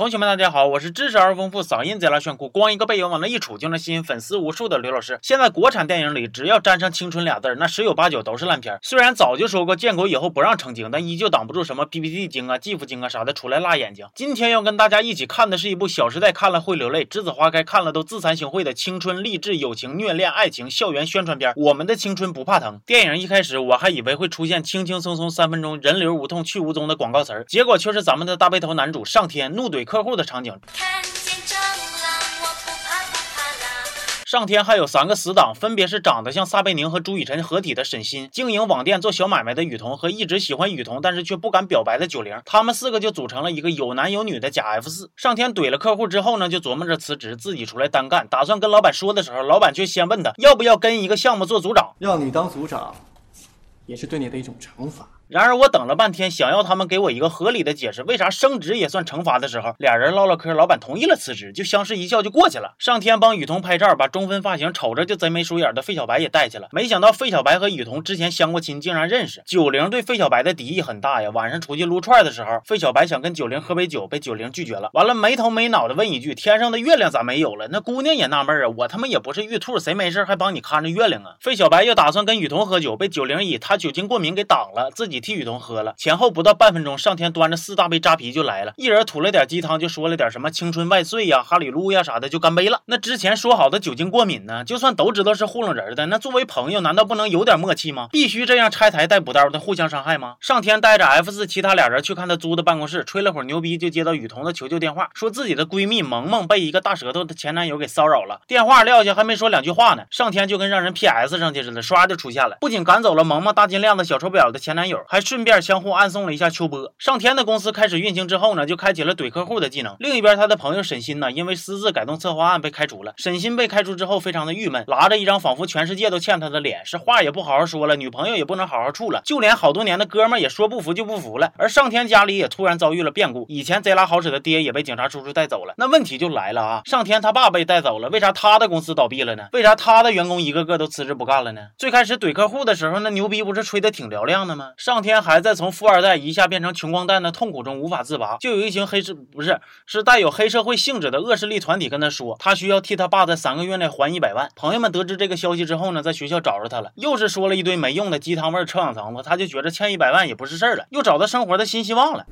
同学们，大家好，我是知识而丰富、嗓音贼拉炫酷、光一个背影往那一杵就能吸引粉丝无数的刘老师。现在国产电影里，只要沾上“青春”俩字儿，那十有八九都是烂片。虽然早就说过建国以后不让成精，但依旧挡不住什么 PPT 精啊、GIF 精啊啥的出来辣眼睛。今天要跟大家一起看的是一部《小时代》看了会流泪，《栀子花开》看了都自惭形秽的青春励志友情虐恋爱情校园宣传片《我们的青春不怕疼》。电影一开始我还以为会出现轻轻松松三分钟人流无痛去无踪的广告词儿，结果却是咱们的大背头男主上天怒怼客户的场景。看见蟑螂，我不怕不怕啦。上天还有三个死党，分别是长得像撒贝宁和朱雨辰合体的沈鑫，经营网店做小买卖的雨桐和一直喜欢雨桐但是却不敢表白的九零，他们四个就组成了一个有男有女的假 F 四。上天怼了客户之后呢，就琢磨着辞职，自己出来单干，打算跟老板说的时候，老板却先问他要不要跟一个项目做组长，让你当组长，也是对你的一种惩罚。然而我等了半天，想要他们给我一个合理的解释，为啥升职也算惩罚的时候，俩人唠唠嗑，老板同意了辞职，就相视一笑就过去了。上天帮雨桐拍照，把中分发型、瞅着就贼眉鼠眼的费小白也带去了。没想到费小白和雨桐之前相过亲，竟然认识。九零对费小白的敌意很大呀。晚上出去撸串的时候，费小白想跟九零喝杯酒，被九零拒绝了。完了没头没脑的问一句：“天上的月亮咋没有了？”那姑娘也纳闷啊，我他妈也不是玉兔，谁没事还帮你看着月亮啊？费小白又打算跟雨桐喝酒，被九零以他酒精过敏给挡了，自己替雨桐喝了。前后不到半分钟，上天端着四大杯扎啤就来了，一人吐了点鸡汤，就说了点什么青春万岁呀、哈里路呀啥的，就干杯了。那之前说好的酒精过敏呢？就算都知道是糊弄人的，那作为朋友，难道不能有点默契吗？必须这样拆台带补刀的互相伤害吗？上天带着 F 四其他俩人去看他租的办公室，吹了会儿牛逼，就接到雨桐的求救电话，说自己的闺蜜萌萌被一个大舌头的前男友给骚扰了。电话撂下还没说两句话呢，上天就跟让人 PS 上去似的，唰就出现了，不仅赶走了萌萌大金链子小手表的前男友，还顺便相互。暗送了一下秋波。上天的公司开始运行之后呢，就开启了怼客户的技能。另一边，他的朋友沈鑫呢，因为私自改动策划案被开除了。沈鑫被开除之后，非常的郁闷，拉着一张仿佛全世界都欠他的脸，是话也不好好说了，女朋友也不能好好处了，就连好多年的哥们也说不服就不服了。而上天家里也突然遭遇了变故，以前贼拉好使的爹也被警察叔叔带走了。那问题就来了啊，上天他爸被带走了，为啥他的公司倒闭了呢？为啥他的员工一个个都辞职不干了呢？最开始怼客户的时候，那牛逼不是吹的挺嘹亮的吗？上天还在从富二代一下变。成穷光蛋的痛苦中无法自拔，就有一群黑社不是是带有黑社会性质的恶势力团体跟他说，他需要替他爸在三个月内还一百万。朋友们得知这个消息之后呢，在学校找着他了，又是说了一堆没用的鸡汤味臭氧层子，他就觉着欠一百万也不是事儿了，又找到生活的新希望了。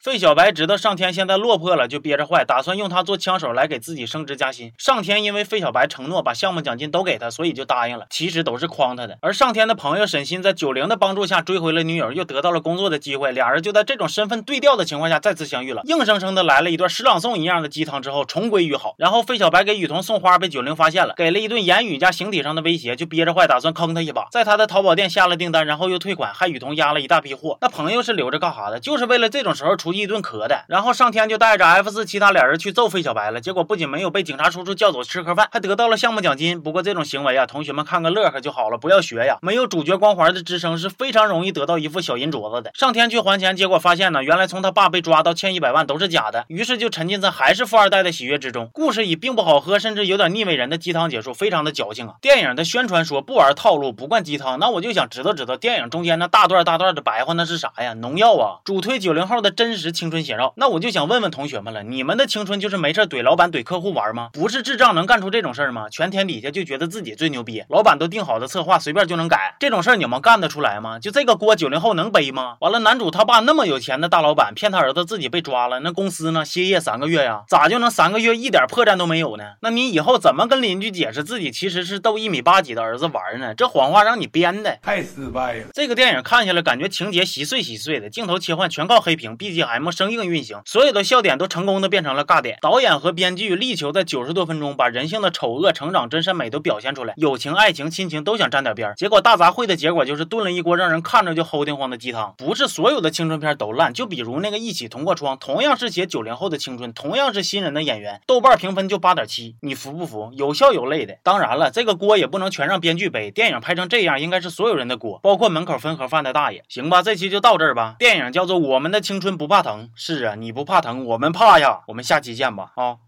费小白知道上天现在落魄了，就憋着坏，打算用他做枪手来给自己升职加薪。上天因为费小白承诺把项目奖金都给他，所以就答应了。其实都是诓他的。而上天的朋友沈鑫在九零的帮助下追回了女友，又得到了工作的机会。俩人就在这种身份对调的情况下再次相遇了，硬生生的来了一段诗朗诵一样的鸡汤之后重归于好。然后费小白给雨桐送花被九零发现了，给了一顿言语加形体上的威胁，就憋着坏打算坑他一把，在他的淘宝店下了订单，然后又退款，害雨桐压了一大批货。那朋友是留着干啥的？就是为了这种时候出去一顿咳的。然后上天就带着 F 四其他俩人去揍费小白了，结果不仅没有被警察叔叔叫走吃盒饭，还得到了项目奖金。不过这种行为啊，同学们看个乐呵就好了，不要学呀。没有主角光环的支撑是非常容易得到一副小银镯子的。上天去还钱，结果发现呢，原来从他爸被抓到欠一百万都是假的，于是就沉浸在还是富二代的喜悦之中。故事以并不好喝，甚至有点腻味人的鸡汤结束，非常的矫情啊。电影的宣传说不玩套路，不灌鸡汤，那我就想知道知道电影中间那大段大段的白话那是啥呀？农药啊，主推九零后的真实青春写照。那我就想问问同。学们了，你们的青春就是没事怼老板、怼客户玩吗？不是智障能干出这种事儿吗？全天底下就觉得自己最牛逼，老板都定好的策划随便就能改，这种事儿你们干得出来吗？就这个锅九零后能背吗？完了，男主他爸那么有钱的大老板，骗他儿子自己被抓了，那公司呢？歇业三个月呀？咋就能三个月一点破绽都没有呢？那你以后怎么跟邻居解释自己其实是逗一米八几的儿子玩呢？这谎话让你编的，太失败了。这个电影看下来感觉情节稀碎稀碎的，镜头切换全靠黑屏 M 生硬运行，所有的笑点。都成功的变成了尬点，导演和编剧力求在九十多分钟把人性的丑恶、成长、真善美都表现出来，友情、爱情、亲情都想沾点边，结果大杂烩的结果就是炖了一锅让人看着就齁得慌的鸡汤。不是所有的青春片都烂，就比如那个一起同过窗，同样是写九零后的青春，同样是新人的演员，豆瓣评分就八点七，你服不服？有笑有泪的。当然了，这个锅也不能全让编剧背，电影拍成这样应该是所有人的锅，包括门口分盒饭的大爷。行吧，这期就到这儿吧。电影叫做《我们的青春不怕怕疼》，是啊，你不怕疼，我。我们怕呀，我们下期见吧啊。